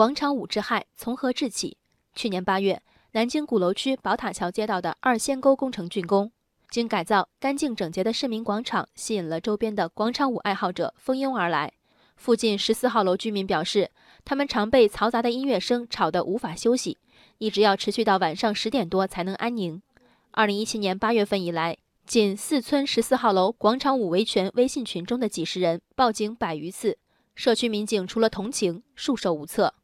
广场舞之害从何致起？去年八月，南京鼓楼区宝塔桥街道的二仙沟工程竣工，经改造，干净整洁的市民广场吸引了周边的广场舞爱好者蜂拥而来。附近十四号楼居民表示，他们常被嘈杂的音乐声吵得无法休息，一直要持续到晚上十点多才能安宁。二零一七年八月份以来，仅四村十四号楼广场舞维权微信群中的几十人报警百余次，社区民警除了同情，束手无策。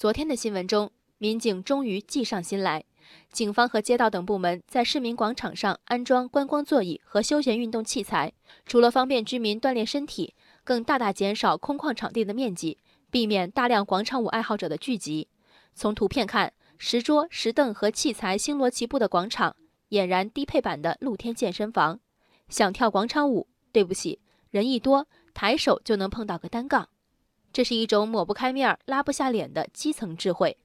昨天的新闻中，民警终于计上心来，警方和街道等部门在市民广场上安装观光座椅和休闲运动器材，除了方便居民锻炼身体。更大大减少空旷场地的面积，避免大量广场舞爱好者的聚集。从图片看，石桌、石凳和器材星罗棋布的广场，俨然低配版的露天健身房。想跳广场舞，对不起，人一多，抬手就能碰到个单杠。这是一种抹不开面儿、拉不下脸的基层智慧。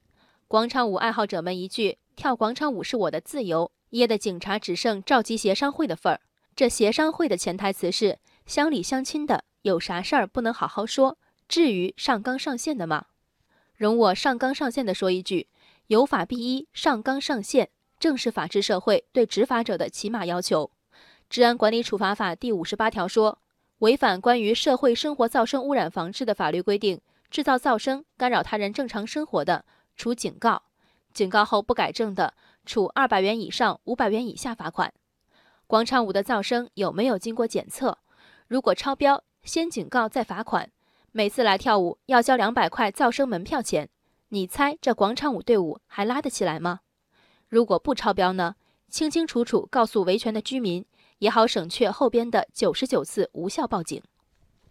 广场舞爱好者们一句“跳广场舞是我的自由”，噎得警察只剩召集协商会的份儿。这协商会的潜台词是乡里乡亲的。有啥事儿不能好好说？至于上纲上线的吗？容我上纲上线的说一句：有法必依，上纲上线，正是法治社会对执法者的起码要求。治安管理处罚法第五十八条说，违反关于社会生活噪声污染防治的法律规定，制造噪声干扰他人正常生活的，处警告；警告后不改正的，处二百元以上五百元以下罚款。广场舞的噪声有没有经过检测？如果超标？先警告再罚款，每次来跳舞要交两百块噪声门票钱。你猜这广场舞队伍还拉得起来吗？如果不超标呢？清清楚楚告诉维权的居民，也好省却后边的九十九次无效报警。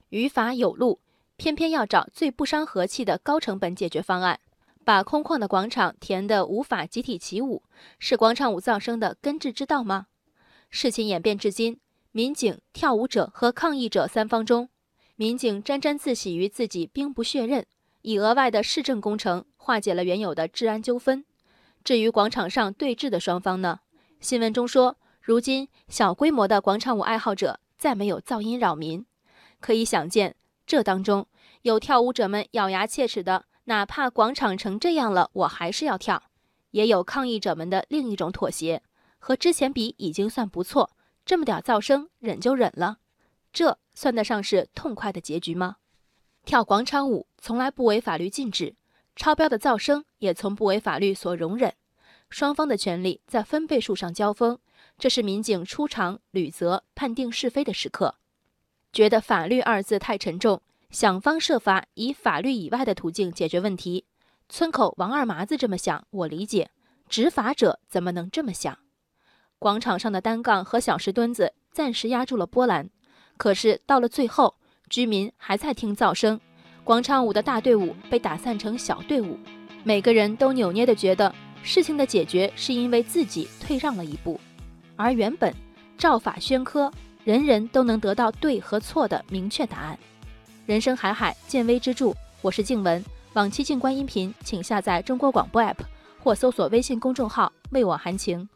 于法有路，偏偏要找最不伤和气的高成本解决方案，把空旷的广场填得无法集体起舞，是广场舞噪声的根治之道吗？事情演变至今。民警、跳舞者和抗议者三方中，民警沾沾自喜于自己兵不血刃，以额外的市政工程化解了原有的治安纠纷。至于广场上对峙的双方呢？新闻中说，如今小规模的广场舞爱好者再没有噪音扰民。可以想见，这当中有跳舞者们咬牙切齿的，哪怕广场成这样了，我还是要跳；也有抗议者们的另一种妥协，和之前比已经算不错。这么点噪声，忍就忍了，这算得上是痛快的结局吗？跳广场舞从来不为法律禁止，超标的噪声也从不为法律所容忍。双方的权利在分贝数上交锋，这是民警出场履责、判定是非的时刻。觉得“法律”二字太沉重，想方设法以法律以外的途径解决问题。村口王二麻子这么想，我理解；执法者怎么能这么想？广场上的单杠和小石墩子暂时压住了波澜，可是到了最后，居民还在听噪声，广场舞的大队伍被打散成小队伍，每个人都扭捏地觉得事情的解决是因为自己退让了一步，而原本照法宣科，人人都能得到对和错的明确答案。人生海海，见微知著，我是静文。往期静观音频，请下载中国广播 app 或搜索微信公众号“为我含情”。